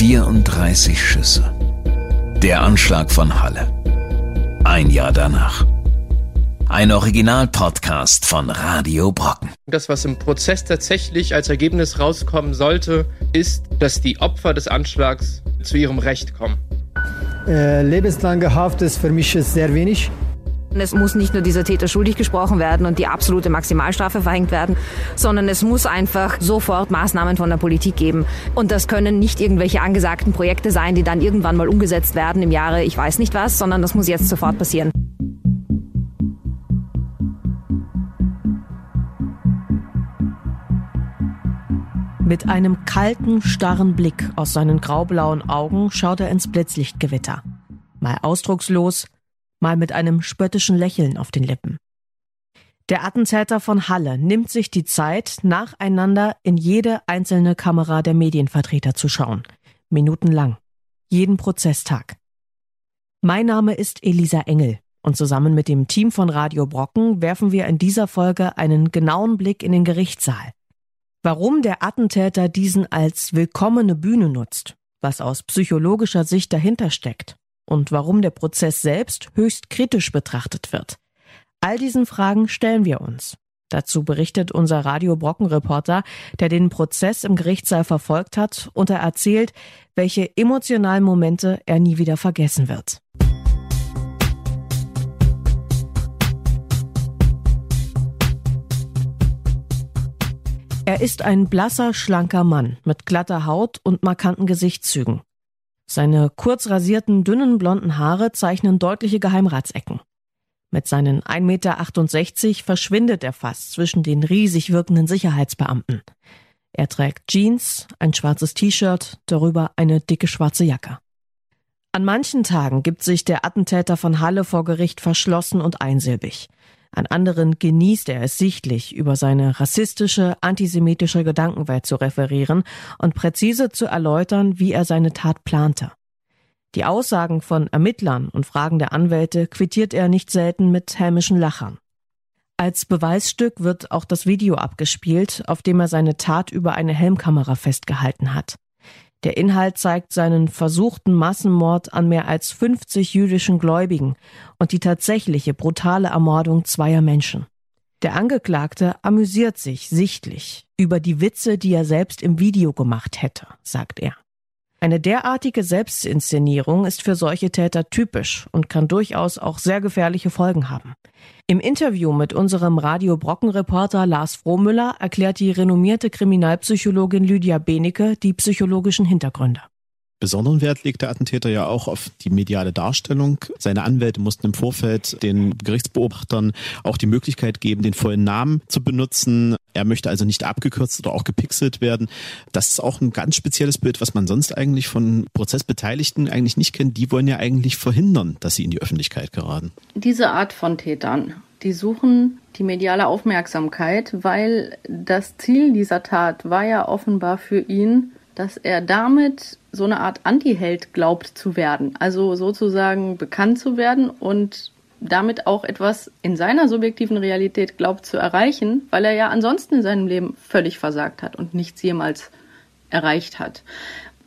34 Schüsse. Der Anschlag von Halle. Ein Jahr danach. Ein Original-Podcast von Radio Brocken. Das, was im Prozess tatsächlich als Ergebnis rauskommen sollte, ist, dass die Opfer des Anschlags zu ihrem Recht kommen. Äh, lebenslange Haft ist für mich sehr wenig. Es muss nicht nur dieser Täter schuldig gesprochen werden und die absolute Maximalstrafe verhängt werden, sondern es muss einfach sofort Maßnahmen von der Politik geben. Und das können nicht irgendwelche angesagten Projekte sein, die dann irgendwann mal umgesetzt werden im Jahre ich weiß nicht was, sondern das muss jetzt sofort passieren. Mit einem kalten, starren Blick aus seinen graublauen Augen schaut er ins Blitzlichtgewitter. Mal ausdruckslos, mal mit einem spöttischen Lächeln auf den Lippen. Der Attentäter von Halle nimmt sich die Zeit, nacheinander in jede einzelne Kamera der Medienvertreter zu schauen. Minutenlang. Jeden Prozesstag. Mein Name ist Elisa Engel und zusammen mit dem Team von Radio Brocken werfen wir in dieser Folge einen genauen Blick in den Gerichtssaal. Warum der Attentäter diesen als willkommene Bühne nutzt, was aus psychologischer Sicht dahinter steckt und warum der Prozess selbst höchst kritisch betrachtet wird. All diesen Fragen stellen wir uns. Dazu berichtet unser Radio Brocken Reporter, der den Prozess im Gerichtssaal verfolgt hat und er erzählt, welche emotionalen Momente er nie wieder vergessen wird. Er ist ein blasser, schlanker Mann mit glatter Haut und markanten Gesichtszügen. Seine kurz rasierten, dünnen blonden Haare zeichnen deutliche Geheimratsecken. Mit seinen 1,68 Meter verschwindet er fast zwischen den riesig wirkenden Sicherheitsbeamten. Er trägt Jeans, ein schwarzes T-Shirt, darüber eine dicke schwarze Jacke. An manchen Tagen gibt sich der Attentäter von Halle vor Gericht verschlossen und einsilbig. An anderen genießt er es sichtlich, über seine rassistische, antisemitische Gedankenwelt zu referieren und präzise zu erläutern, wie er seine Tat plante. Die Aussagen von Ermittlern und Fragen der Anwälte quittiert er nicht selten mit hämischen Lachern. Als Beweisstück wird auch das Video abgespielt, auf dem er seine Tat über eine Helmkamera festgehalten hat. Der Inhalt zeigt seinen versuchten Massenmord an mehr als 50 jüdischen Gläubigen und die tatsächliche brutale Ermordung zweier Menschen. Der Angeklagte amüsiert sich sichtlich über die Witze, die er selbst im Video gemacht hätte, sagt er. Eine derartige Selbstinszenierung ist für solche Täter typisch und kann durchaus auch sehr gefährliche Folgen haben. Im Interview mit unserem Radio Brocken Reporter Lars Frohmüller erklärt die renommierte Kriminalpsychologin Lydia Benecke die psychologischen Hintergründe. Besonderen Wert legt der Attentäter ja auch auf die mediale Darstellung. Seine Anwälte mussten im Vorfeld den Gerichtsbeobachtern auch die Möglichkeit geben, den vollen Namen zu benutzen. Er möchte also nicht abgekürzt oder auch gepixelt werden. Das ist auch ein ganz spezielles Bild, was man sonst eigentlich von Prozessbeteiligten eigentlich nicht kennt. Die wollen ja eigentlich verhindern, dass sie in die Öffentlichkeit geraten. Diese Art von Tätern, die suchen die mediale Aufmerksamkeit, weil das Ziel dieser Tat war ja offenbar für ihn, dass er damit so eine Art Anti-Held glaubt zu werden. Also sozusagen bekannt zu werden und damit auch etwas in seiner subjektiven Realität glaubt zu erreichen, weil er ja ansonsten in seinem Leben völlig versagt hat und nichts jemals erreicht hat.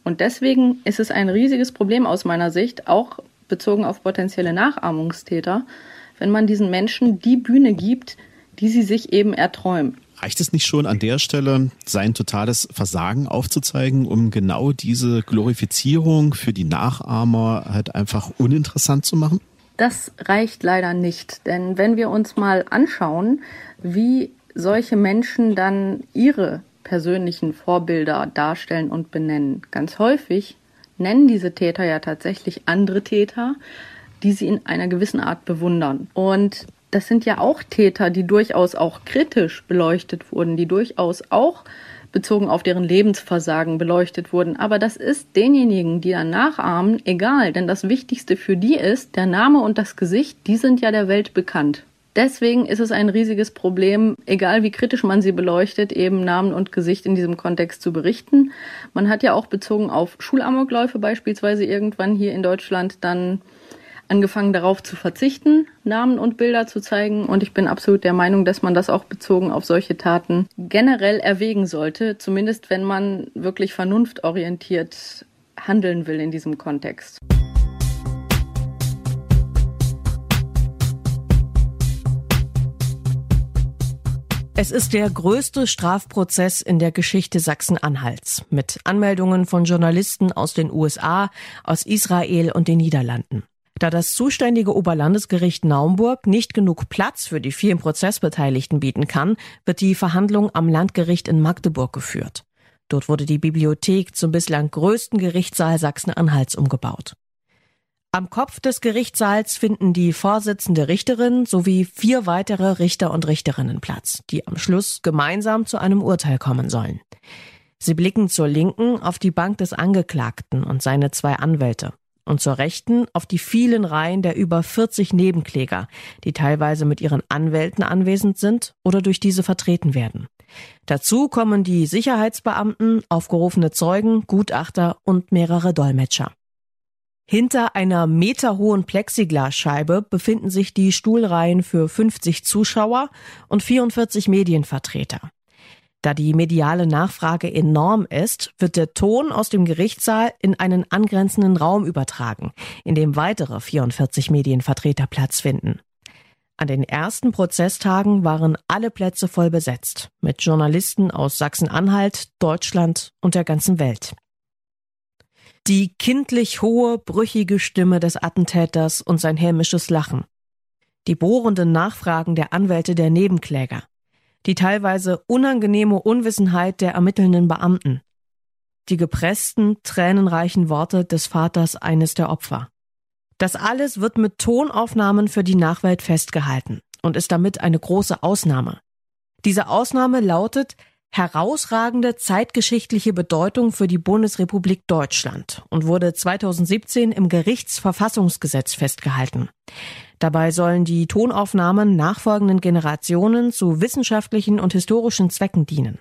Und deswegen ist es ein riesiges Problem aus meiner Sicht, auch bezogen auf potenzielle Nachahmungstäter, wenn man diesen Menschen die Bühne gibt, die sie sich eben erträumen. Reicht es nicht schon an der Stelle, sein totales Versagen aufzuzeigen, um genau diese Glorifizierung für die Nachahmer halt einfach uninteressant zu machen? Das reicht leider nicht, denn wenn wir uns mal anschauen, wie solche Menschen dann ihre persönlichen Vorbilder darstellen und benennen, ganz häufig nennen diese Täter ja tatsächlich andere Täter, die sie in einer gewissen Art bewundern. Und das sind ja auch Täter, die durchaus auch kritisch beleuchtet wurden, die durchaus auch bezogen auf deren Lebensversagen beleuchtet wurden. Aber das ist denjenigen, die dann nachahmen, egal, denn das Wichtigste für die ist, der Name und das Gesicht, die sind ja der Welt bekannt. Deswegen ist es ein riesiges Problem, egal wie kritisch man sie beleuchtet, eben Namen und Gesicht in diesem Kontext zu berichten. Man hat ja auch bezogen auf Schulamokläufe beispielsweise irgendwann hier in Deutschland dann angefangen darauf zu verzichten, Namen und Bilder zu zeigen. Und ich bin absolut der Meinung, dass man das auch bezogen auf solche Taten generell erwägen sollte. Zumindest wenn man wirklich vernunftorientiert handeln will in diesem Kontext. Es ist der größte Strafprozess in der Geschichte Sachsen-Anhalts mit Anmeldungen von Journalisten aus den USA, aus Israel und den Niederlanden. Da das zuständige Oberlandesgericht Naumburg nicht genug Platz für die vielen Prozessbeteiligten bieten kann, wird die Verhandlung am Landgericht in Magdeburg geführt. Dort wurde die Bibliothek zum bislang größten Gerichtssaal Sachsen-Anhalts umgebaut. Am Kopf des Gerichtssaals finden die Vorsitzende Richterin sowie vier weitere Richter und Richterinnen Platz, die am Schluss gemeinsam zu einem Urteil kommen sollen. Sie blicken zur Linken auf die Bank des Angeklagten und seine zwei Anwälte und zur Rechten auf die vielen Reihen der über 40 Nebenkläger, die teilweise mit ihren Anwälten anwesend sind oder durch diese vertreten werden. Dazu kommen die Sicherheitsbeamten, aufgerufene Zeugen, Gutachter und mehrere Dolmetscher. Hinter einer meterhohen Plexiglasscheibe befinden sich die Stuhlreihen für 50 Zuschauer und 44 Medienvertreter. Da die mediale Nachfrage enorm ist, wird der Ton aus dem Gerichtssaal in einen angrenzenden Raum übertragen, in dem weitere 44 Medienvertreter Platz finden. An den ersten Prozesstagen waren alle Plätze voll besetzt, mit Journalisten aus Sachsen-Anhalt, Deutschland und der ganzen Welt. Die kindlich hohe, brüchige Stimme des Attentäters und sein hämisches Lachen. Die bohrenden Nachfragen der Anwälte der Nebenkläger. Die teilweise unangenehme Unwissenheit der ermittelnden Beamten. Die gepressten, tränenreichen Worte des Vaters eines der Opfer. Das alles wird mit Tonaufnahmen für die Nachwelt festgehalten und ist damit eine große Ausnahme. Diese Ausnahme lautet, herausragende zeitgeschichtliche Bedeutung für die Bundesrepublik Deutschland und wurde 2017 im Gerichtsverfassungsgesetz festgehalten. Dabei sollen die Tonaufnahmen nachfolgenden Generationen zu wissenschaftlichen und historischen Zwecken dienen.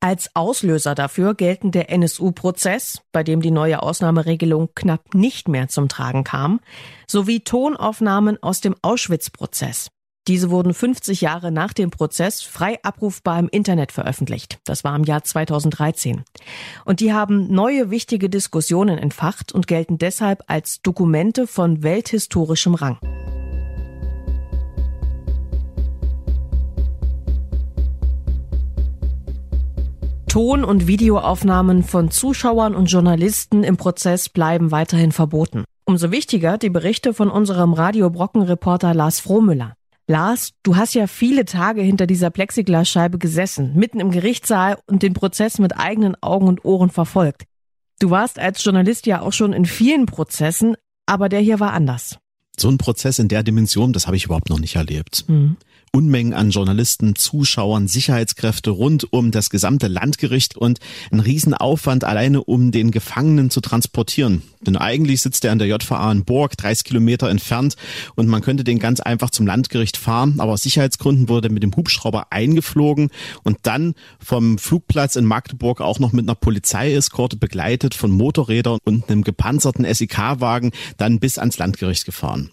Als Auslöser dafür gelten der NSU-Prozess, bei dem die neue Ausnahmeregelung knapp nicht mehr zum Tragen kam, sowie Tonaufnahmen aus dem Auschwitz-Prozess. Diese wurden 50 Jahre nach dem Prozess frei abrufbar im Internet veröffentlicht. Das war im Jahr 2013. Und die haben neue wichtige Diskussionen entfacht und gelten deshalb als Dokumente von welthistorischem Rang. Ton- und Videoaufnahmen von Zuschauern und Journalisten im Prozess bleiben weiterhin verboten. Umso wichtiger die Berichte von unserem Radio Brocken Reporter Lars Frohmüller. Lars, du hast ja viele Tage hinter dieser Plexiglasscheibe gesessen, mitten im Gerichtssaal und den Prozess mit eigenen Augen und Ohren verfolgt. Du warst als Journalist ja auch schon in vielen Prozessen, aber der hier war anders. So ein Prozess in der Dimension, das habe ich überhaupt noch nicht erlebt. Mhm. Unmengen an Journalisten, Zuschauern, Sicherheitskräfte rund um das gesamte Landgericht und ein Riesenaufwand alleine, um den Gefangenen zu transportieren. Denn eigentlich sitzt er an der JVA in Burg, 30 Kilometer entfernt und man könnte den ganz einfach zum Landgericht fahren, aber aus Sicherheitsgründen wurde mit dem Hubschrauber eingeflogen und dann vom Flugplatz in Magdeburg auch noch mit einer Polizeieskorte begleitet von Motorrädern und einem gepanzerten SEK-Wagen dann bis ans Landgericht gefahren.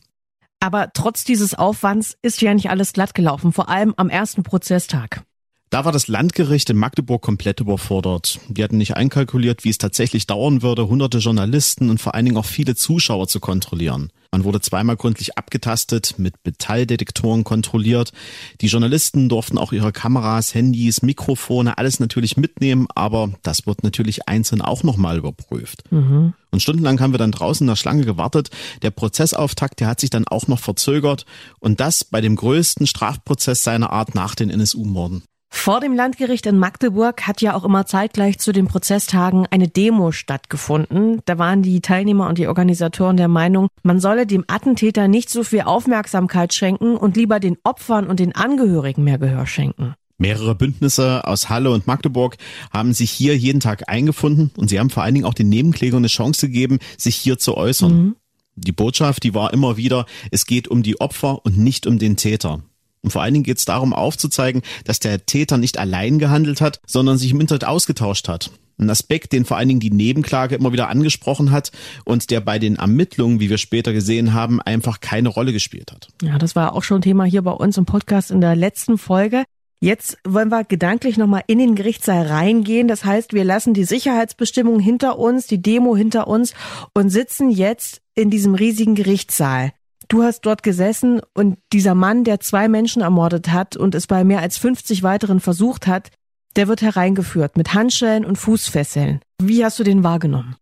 Aber trotz dieses Aufwands ist ja nicht alles glatt gelaufen, vor allem am ersten Prozesstag. Da war das Landgericht in Magdeburg komplett überfordert. Die hatten nicht einkalkuliert, wie es tatsächlich dauern würde, hunderte Journalisten und vor allen Dingen auch viele Zuschauer zu kontrollieren. Man wurde zweimal gründlich abgetastet, mit Metalldetektoren kontrolliert. Die Journalisten durften auch ihre Kameras, Handys, Mikrofone, alles natürlich mitnehmen, aber das wird natürlich einzeln auch nochmal überprüft. Mhm. Und stundenlang haben wir dann draußen in der Schlange gewartet. Der Prozessauftakt, der hat sich dann auch noch verzögert und das bei dem größten Strafprozess seiner Art nach den NSU-Morden. Vor dem Landgericht in Magdeburg hat ja auch immer zeitgleich zu den Prozesstagen eine Demo stattgefunden. Da waren die Teilnehmer und die Organisatoren der Meinung, man solle dem Attentäter nicht so viel Aufmerksamkeit schenken und lieber den Opfern und den Angehörigen mehr Gehör schenken. Mehrere Bündnisse aus Halle und Magdeburg haben sich hier jeden Tag eingefunden und sie haben vor allen Dingen auch den Nebenklägern eine Chance gegeben, sich hier zu äußern. Mhm. Die Botschaft, die war immer wieder, es geht um die Opfer und nicht um den Täter. Und vor allen Dingen geht es darum aufzuzeigen, dass der Täter nicht allein gehandelt hat, sondern sich im Internet ausgetauscht hat. Ein Aspekt, den vor allen Dingen die Nebenklage immer wieder angesprochen hat und der bei den Ermittlungen, wie wir später gesehen haben, einfach keine Rolle gespielt hat. Ja, das war auch schon Thema hier bei uns im Podcast in der letzten Folge. Jetzt wollen wir gedanklich nochmal in den Gerichtssaal reingehen. Das heißt, wir lassen die Sicherheitsbestimmungen hinter uns, die Demo hinter uns und sitzen jetzt in diesem riesigen Gerichtssaal. Du hast dort gesessen und dieser Mann, der zwei Menschen ermordet hat und es bei mehr als 50 weiteren versucht hat, der wird hereingeführt mit Handschellen und Fußfesseln. Wie hast du den wahrgenommen?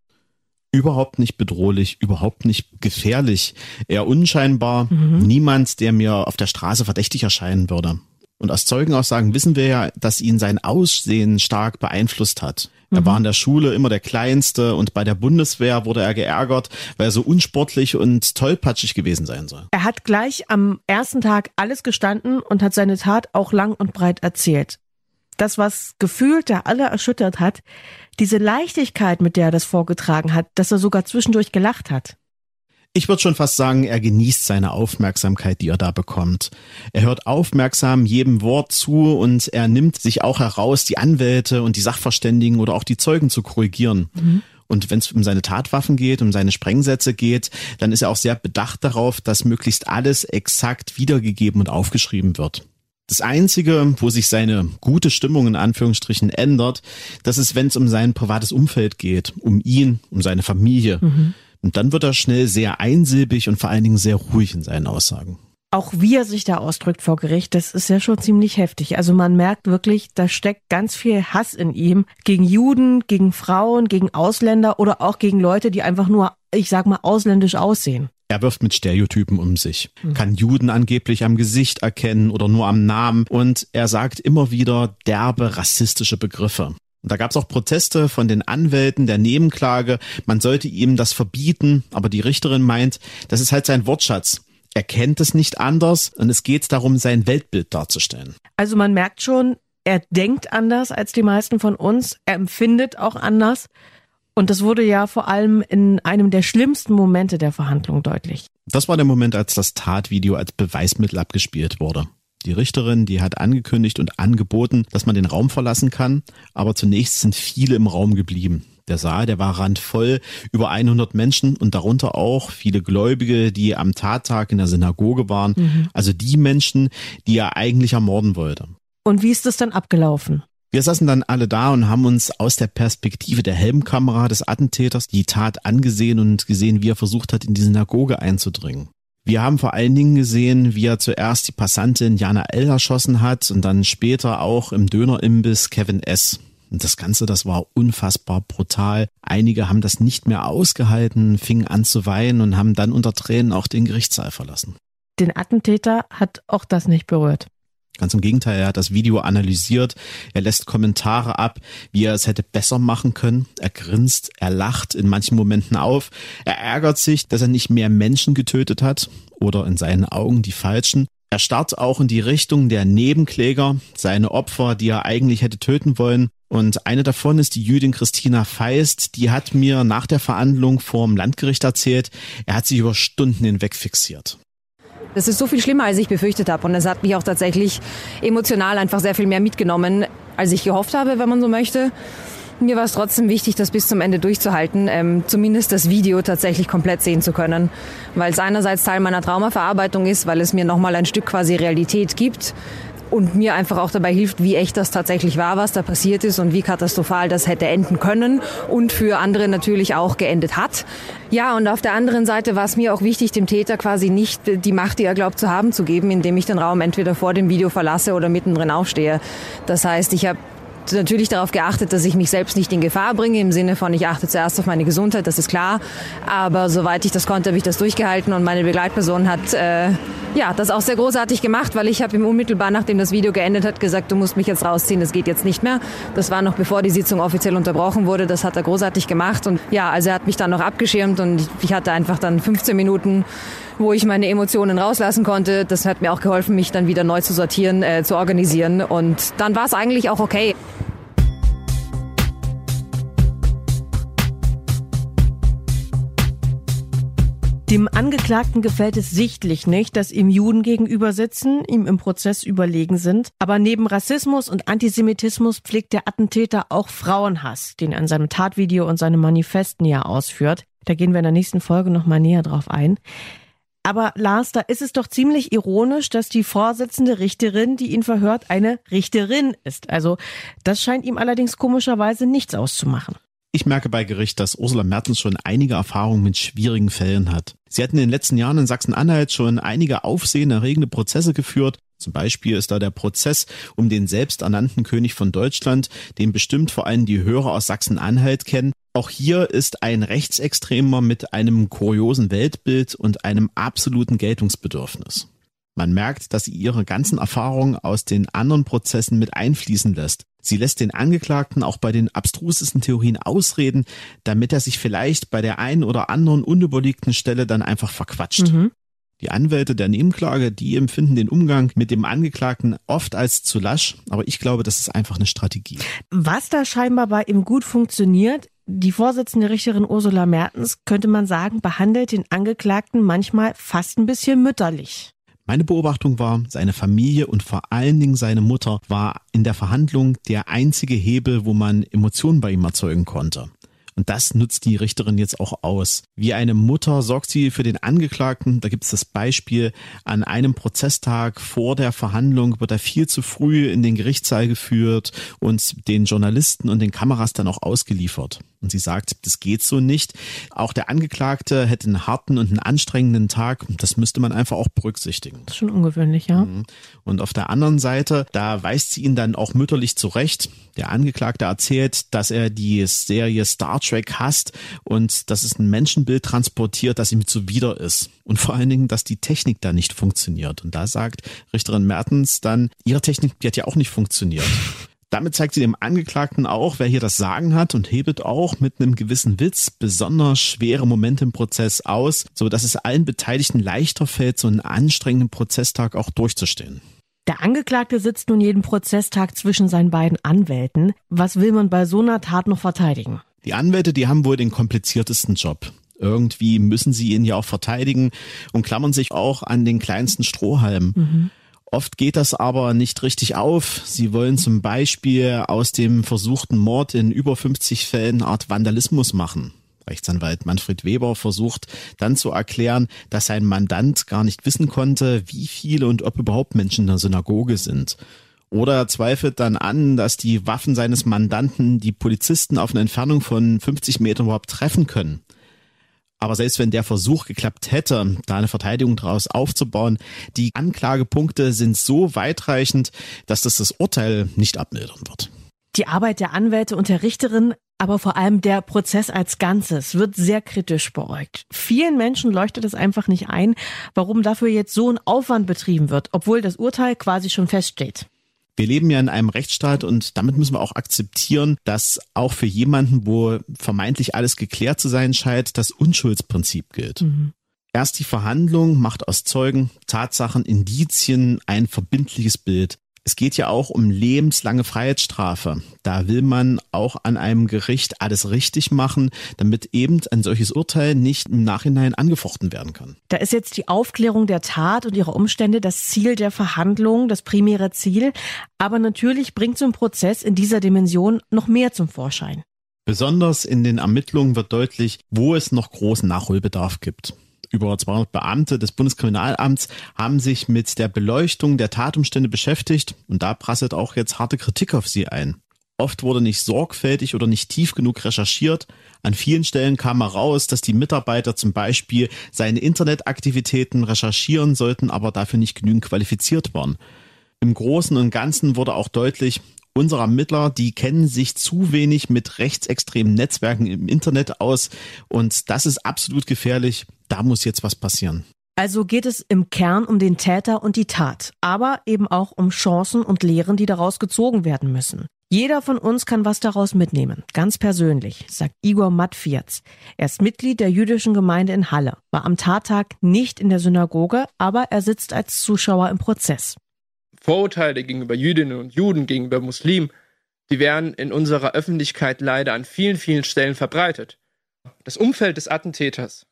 Überhaupt nicht bedrohlich, überhaupt nicht gefährlich, eher unscheinbar. Mhm. Niemand, der mir auf der Straße verdächtig erscheinen würde. Und aus Zeugenaussagen wissen wir ja, dass ihn sein Aussehen stark beeinflusst hat. Er mhm. war in der Schule immer der Kleinste und bei der Bundeswehr wurde er geärgert, weil er so unsportlich und tollpatschig gewesen sein soll. Er hat gleich am ersten Tag alles gestanden und hat seine Tat auch lang und breit erzählt. Das, was gefühlt der alle erschüttert hat, diese Leichtigkeit, mit der er das vorgetragen hat, dass er sogar zwischendurch gelacht hat. Ich würde schon fast sagen, er genießt seine Aufmerksamkeit, die er da bekommt. Er hört aufmerksam jedem Wort zu und er nimmt sich auch heraus, die Anwälte und die Sachverständigen oder auch die Zeugen zu korrigieren. Mhm. Und wenn es um seine Tatwaffen geht, um seine Sprengsätze geht, dann ist er auch sehr bedacht darauf, dass möglichst alles exakt wiedergegeben und aufgeschrieben wird. Das Einzige, wo sich seine gute Stimmung in Anführungsstrichen ändert, das ist, wenn es um sein privates Umfeld geht, um ihn, um seine Familie. Mhm. Und dann wird er schnell sehr einsilbig und vor allen Dingen sehr ruhig in seinen Aussagen. Auch wie er sich da ausdrückt vor Gericht, das ist ja schon ziemlich heftig. Also man merkt wirklich, da steckt ganz viel Hass in ihm gegen Juden, gegen Frauen, gegen Ausländer oder auch gegen Leute, die einfach nur, ich sag mal, ausländisch aussehen. Er wirft mit Stereotypen um sich, mhm. kann Juden angeblich am Gesicht erkennen oder nur am Namen und er sagt immer wieder derbe rassistische Begriffe. Und da gab es auch Proteste von den Anwälten der Nebenklage. Man sollte ihm das verbieten, aber die Richterin meint, das ist halt sein Wortschatz. Er kennt es nicht anders und es geht darum, sein Weltbild darzustellen. Also man merkt schon, er denkt anders als die meisten von uns. Er empfindet auch anders. Und das wurde ja vor allem in einem der schlimmsten Momente der Verhandlung deutlich. Das war der Moment, als das Tatvideo als Beweismittel abgespielt wurde. Die Richterin, die hat angekündigt und angeboten, dass man den Raum verlassen kann, aber zunächst sind viele im Raum geblieben. Der Saal, der war randvoll, über 100 Menschen und darunter auch viele Gläubige, die am Tattag in der Synagoge waren. Mhm. Also die Menschen, die er eigentlich ermorden wollte. Und wie ist das dann abgelaufen? Wir saßen dann alle da und haben uns aus der Perspektive der Helmkamera des Attentäters die Tat angesehen und gesehen, wie er versucht hat, in die Synagoge einzudringen. Wir haben vor allen Dingen gesehen, wie er zuerst die Passantin Jana L. erschossen hat und dann später auch im Dönerimbiss Kevin S. Und das Ganze, das war unfassbar brutal. Einige haben das nicht mehr ausgehalten, fingen an zu weinen und haben dann unter Tränen auch den Gerichtssaal verlassen. Den Attentäter hat auch das nicht berührt. Ganz im Gegenteil, er hat das Video analysiert, er lässt Kommentare ab, wie er es hätte besser machen können, er grinst, er lacht in manchen Momenten auf, er ärgert sich, dass er nicht mehr Menschen getötet hat oder in seinen Augen die falschen. Er starrt auch in die Richtung der Nebenkläger, seine Opfer, die er eigentlich hätte töten wollen. Und eine davon ist die Jüdin Christina Feist, die hat mir nach der Verhandlung vorm Landgericht erzählt, er hat sich über Stunden hinweg fixiert. Das ist so viel schlimmer, als ich befürchtet habe. Und es hat mich auch tatsächlich emotional einfach sehr viel mehr mitgenommen, als ich gehofft habe, wenn man so möchte. Mir war es trotzdem wichtig, das bis zum Ende durchzuhalten, ähm, zumindest das Video tatsächlich komplett sehen zu können, weil es einerseits Teil meiner Traumaverarbeitung ist, weil es mir nochmal ein Stück quasi Realität gibt, und mir einfach auch dabei hilft, wie echt das tatsächlich war, was da passiert ist und wie katastrophal das hätte enden können und für andere natürlich auch geendet hat. Ja, und auf der anderen Seite war es mir auch wichtig, dem Täter quasi nicht die Macht, die er glaubt zu haben, zu geben, indem ich den Raum entweder vor dem Video verlasse oder mittendrin aufstehe. Das heißt, ich habe natürlich darauf geachtet, dass ich mich selbst nicht in Gefahr bringe, im Sinne von, ich achte zuerst auf meine Gesundheit, das ist klar. Aber soweit ich das konnte, habe ich das durchgehalten und meine Begleitperson hat äh, ja das auch sehr großartig gemacht, weil ich habe ihm unmittelbar, nachdem das Video geendet hat, gesagt, du musst mich jetzt rausziehen, das geht jetzt nicht mehr. Das war noch bevor die Sitzung offiziell unterbrochen wurde, das hat er großartig gemacht und ja, also er hat mich dann noch abgeschirmt und ich hatte einfach dann 15 Minuten wo ich meine Emotionen rauslassen konnte. Das hat mir auch geholfen, mich dann wieder neu zu sortieren, äh, zu organisieren. Und dann war es eigentlich auch okay. Dem Angeklagten gefällt es sichtlich nicht, dass ihm Juden gegenüber sitzen, ihm im Prozess überlegen sind. Aber neben Rassismus und Antisemitismus pflegt der Attentäter auch Frauenhass, den er in seinem Tatvideo und seinem Manifest näher ausführt. Da gehen wir in der nächsten Folge nochmal näher drauf ein. Aber Lars, da ist es doch ziemlich ironisch, dass die Vorsitzende Richterin, die ihn verhört, eine Richterin ist. Also das scheint ihm allerdings komischerweise nichts auszumachen. Ich merke bei Gericht, dass Ursula Mertens schon einige Erfahrungen mit schwierigen Fällen hat. Sie hat in den letzten Jahren in Sachsen-Anhalt schon einige aufsehenerregende Prozesse geführt. Zum Beispiel ist da der Prozess um den selbsternannten König von Deutschland, den bestimmt vor allem die Hörer aus Sachsen-Anhalt kennen. Auch hier ist ein Rechtsextremer mit einem kuriosen Weltbild und einem absoluten Geltungsbedürfnis. Man merkt, dass sie ihre ganzen Erfahrungen aus den anderen Prozessen mit einfließen lässt. Sie lässt den Angeklagten auch bei den abstrusesten Theorien ausreden, damit er sich vielleicht bei der einen oder anderen unüberlegten Stelle dann einfach verquatscht. Mhm. Die Anwälte der Nebenklage, die empfinden den Umgang mit dem Angeklagten oft als zu lasch, aber ich glaube, das ist einfach eine Strategie. Was da scheinbar bei ihm gut funktioniert, die Vorsitzende Richterin Ursula Mertens, könnte man sagen, behandelt den Angeklagten manchmal fast ein bisschen mütterlich. Meine Beobachtung war, seine Familie und vor allen Dingen seine Mutter war in der Verhandlung der einzige Hebel, wo man Emotionen bei ihm erzeugen konnte. Und das nutzt die Richterin jetzt auch aus. Wie eine Mutter sorgt sie für den Angeklagten. Da gibt es das Beispiel, an einem Prozesstag vor der Verhandlung wird er viel zu früh in den Gerichtssaal geführt und den Journalisten und den Kameras dann auch ausgeliefert. Und sie sagt, das geht so nicht. Auch der Angeklagte hätte einen harten und einen anstrengenden Tag. Das müsste man einfach auch berücksichtigen. Das ist schon ungewöhnlich, ja. Mhm. Und auf der anderen Seite, da weist sie ihn dann auch mütterlich zurecht. Der Angeklagte erzählt, dass er die Serie Star Trek hasst und dass es ein Menschenbild transportiert, das ihm zuwider ist. Und vor allen Dingen, dass die Technik da nicht funktioniert. Und da sagt Richterin Mertens dann, ihre Technik, die hat ja auch nicht funktioniert. Damit zeigt sie dem Angeklagten auch, wer hier das Sagen hat und hebelt auch mit einem gewissen Witz besonders schwere Momente im Prozess aus, so dass es allen Beteiligten leichter fällt, so einen anstrengenden Prozesstag auch durchzustehen. Der Angeklagte sitzt nun jeden Prozesstag zwischen seinen beiden Anwälten. Was will man bei so einer Tat noch verteidigen? Die Anwälte, die haben wohl den kompliziertesten Job. Irgendwie müssen sie ihn ja auch verteidigen und klammern sich auch an den kleinsten Strohhalm. Mhm. Oft geht das aber nicht richtig auf. Sie wollen zum Beispiel aus dem versuchten Mord in über 50 Fällen Art Vandalismus machen. Rechtsanwalt Manfred Weber versucht dann zu erklären, dass sein Mandant gar nicht wissen konnte, wie viele und ob überhaupt Menschen in der Synagoge sind. Oder er zweifelt dann an, dass die Waffen seines Mandanten die Polizisten auf eine Entfernung von 50 Metern überhaupt treffen können. Aber selbst wenn der Versuch geklappt hätte, da eine Verteidigung daraus aufzubauen, die Anklagepunkte sind so weitreichend, dass das das Urteil nicht abmildern wird. Die Arbeit der Anwälte und der Richterin, aber vor allem der Prozess als Ganzes wird sehr kritisch beäugt. Vielen Menschen leuchtet es einfach nicht ein, warum dafür jetzt so ein Aufwand betrieben wird, obwohl das Urteil quasi schon feststeht. Wir leben ja in einem Rechtsstaat und damit müssen wir auch akzeptieren, dass auch für jemanden, wo vermeintlich alles geklärt zu sein scheint, das Unschuldsprinzip gilt. Mhm. Erst die Verhandlung macht aus Zeugen, Tatsachen, Indizien ein verbindliches Bild. Es geht ja auch um lebenslange Freiheitsstrafe. Da will man auch an einem Gericht alles richtig machen, damit eben ein solches Urteil nicht im Nachhinein angefochten werden kann. Da ist jetzt die Aufklärung der Tat und ihrer Umstände das Ziel der Verhandlung, das primäre Ziel. Aber natürlich bringt so ein Prozess in dieser Dimension noch mehr zum Vorschein. Besonders in den Ermittlungen wird deutlich, wo es noch großen Nachholbedarf gibt über 200 Beamte des Bundeskriminalamts haben sich mit der Beleuchtung der Tatumstände beschäftigt und da prasselt auch jetzt harte Kritik auf sie ein. Oft wurde nicht sorgfältig oder nicht tief genug recherchiert. An vielen Stellen kam heraus, dass die Mitarbeiter zum Beispiel seine Internetaktivitäten recherchieren sollten, aber dafür nicht genügend qualifiziert waren. Im Großen und Ganzen wurde auch deutlich, unsere Ermittler, die kennen sich zu wenig mit rechtsextremen Netzwerken im Internet aus und das ist absolut gefährlich. Da muss jetzt was passieren. Also geht es im Kern um den Täter und die Tat, aber eben auch um Chancen und Lehren, die daraus gezogen werden müssen. Jeder von uns kann was daraus mitnehmen, ganz persönlich, sagt Igor Matfiaz. Er ist Mitglied der jüdischen Gemeinde in Halle, war am Tattag nicht in der Synagoge, aber er sitzt als Zuschauer im Prozess. Vorurteile gegenüber Jüdinnen und Juden, gegenüber Muslimen, die werden in unserer Öffentlichkeit leider an vielen, vielen Stellen verbreitet. Das Umfeld des Attentäters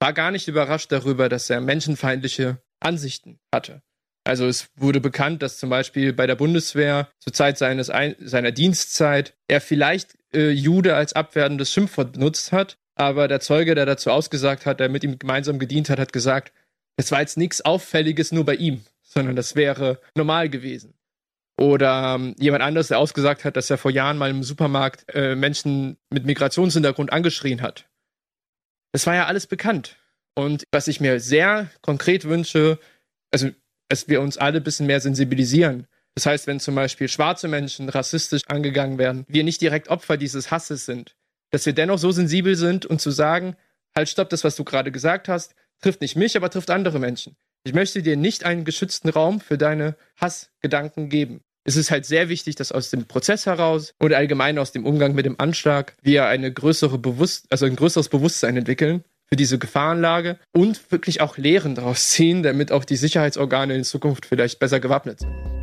war gar nicht überrascht darüber, dass er menschenfeindliche Ansichten hatte. Also es wurde bekannt, dass zum Beispiel bei der Bundeswehr zur Zeit seines Ein seiner Dienstzeit er vielleicht äh, Jude als abwertendes Schimpfwort benutzt hat, aber der Zeuge, der dazu ausgesagt hat, der mit ihm gemeinsam gedient hat, hat gesagt, Das war jetzt nichts Auffälliges nur bei ihm, sondern das wäre normal gewesen. Oder ähm, jemand anderes, der ausgesagt hat, dass er vor Jahren mal im Supermarkt äh, Menschen mit Migrationshintergrund angeschrien hat. Das war ja alles bekannt. Und was ich mir sehr konkret wünsche, also, dass wir uns alle ein bisschen mehr sensibilisieren. Das heißt, wenn zum Beispiel schwarze Menschen rassistisch angegangen werden, wir nicht direkt Opfer dieses Hasses sind, dass wir dennoch so sensibel sind und zu sagen, halt stopp, das, was du gerade gesagt hast, trifft nicht mich, aber trifft andere Menschen. Ich möchte dir nicht einen geschützten Raum für deine Hassgedanken geben. Es ist halt sehr wichtig, dass aus dem Prozess heraus und allgemein aus dem Umgang mit dem Anschlag wir eine größere Bewusst also ein größeres Bewusstsein entwickeln für diese Gefahrenlage und wirklich auch Lehren daraus ziehen, damit auch die Sicherheitsorgane in Zukunft vielleicht besser gewappnet sind.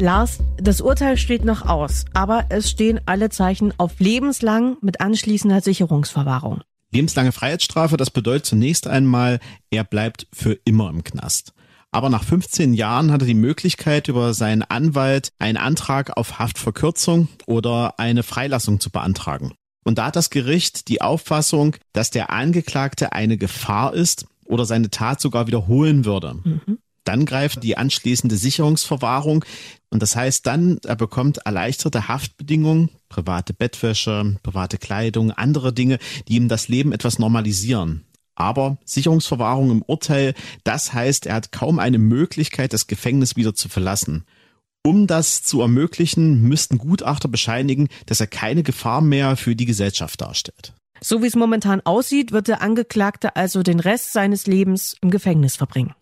Lars, das Urteil steht noch aus, aber es stehen alle Zeichen auf lebenslang mit anschließender Sicherungsverwahrung. Lebenslange Freiheitsstrafe, das bedeutet zunächst einmal, er bleibt für immer im Knast. Aber nach 15 Jahren hat er die Möglichkeit, über seinen Anwalt einen Antrag auf Haftverkürzung oder eine Freilassung zu beantragen. Und da hat das Gericht die Auffassung, dass der Angeklagte eine Gefahr ist oder seine Tat sogar wiederholen würde. Mhm. Dann greift die anschließende Sicherungsverwahrung. Und das heißt dann, er bekommt erleichterte Haftbedingungen, private Bettwäsche, private Kleidung, andere Dinge, die ihm das Leben etwas normalisieren. Aber Sicherungsverwahrung im Urteil, das heißt, er hat kaum eine Möglichkeit, das Gefängnis wieder zu verlassen. Um das zu ermöglichen, müssten Gutachter bescheinigen, dass er keine Gefahr mehr für die Gesellschaft darstellt. So wie es momentan aussieht, wird der Angeklagte also den Rest seines Lebens im Gefängnis verbringen.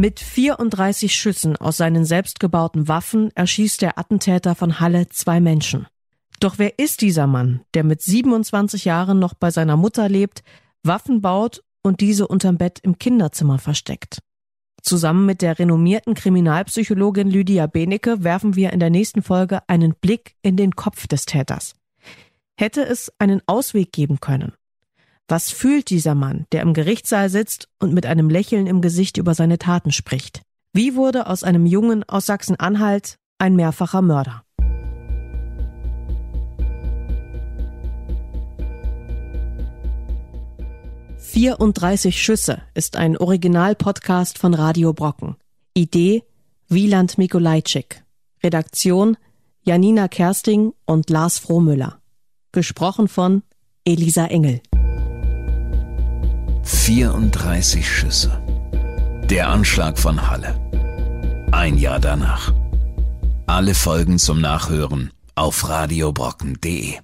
Mit 34 Schüssen aus seinen selbstgebauten Waffen erschießt der Attentäter von Halle zwei Menschen. Doch wer ist dieser Mann, der mit 27 Jahren noch bei seiner Mutter lebt, Waffen baut und diese unterm Bett im Kinderzimmer versteckt? Zusammen mit der renommierten Kriminalpsychologin Lydia Benecke werfen wir in der nächsten Folge einen Blick in den Kopf des Täters. Hätte es einen Ausweg geben können? Was fühlt dieser Mann, der im Gerichtssaal sitzt und mit einem Lächeln im Gesicht über seine Taten spricht? Wie wurde aus einem Jungen aus Sachsen-Anhalt ein mehrfacher Mörder? »34 Schüsse« ist ein Original-Podcast von Radio Brocken. Idee Wieland Mikolajczyk. Redaktion Janina Kersting und Lars Frohmüller. Gesprochen von Elisa Engel. 34 Schüsse. Der Anschlag von Halle. Ein Jahr danach. Alle Folgen zum Nachhören auf radiobrocken.de.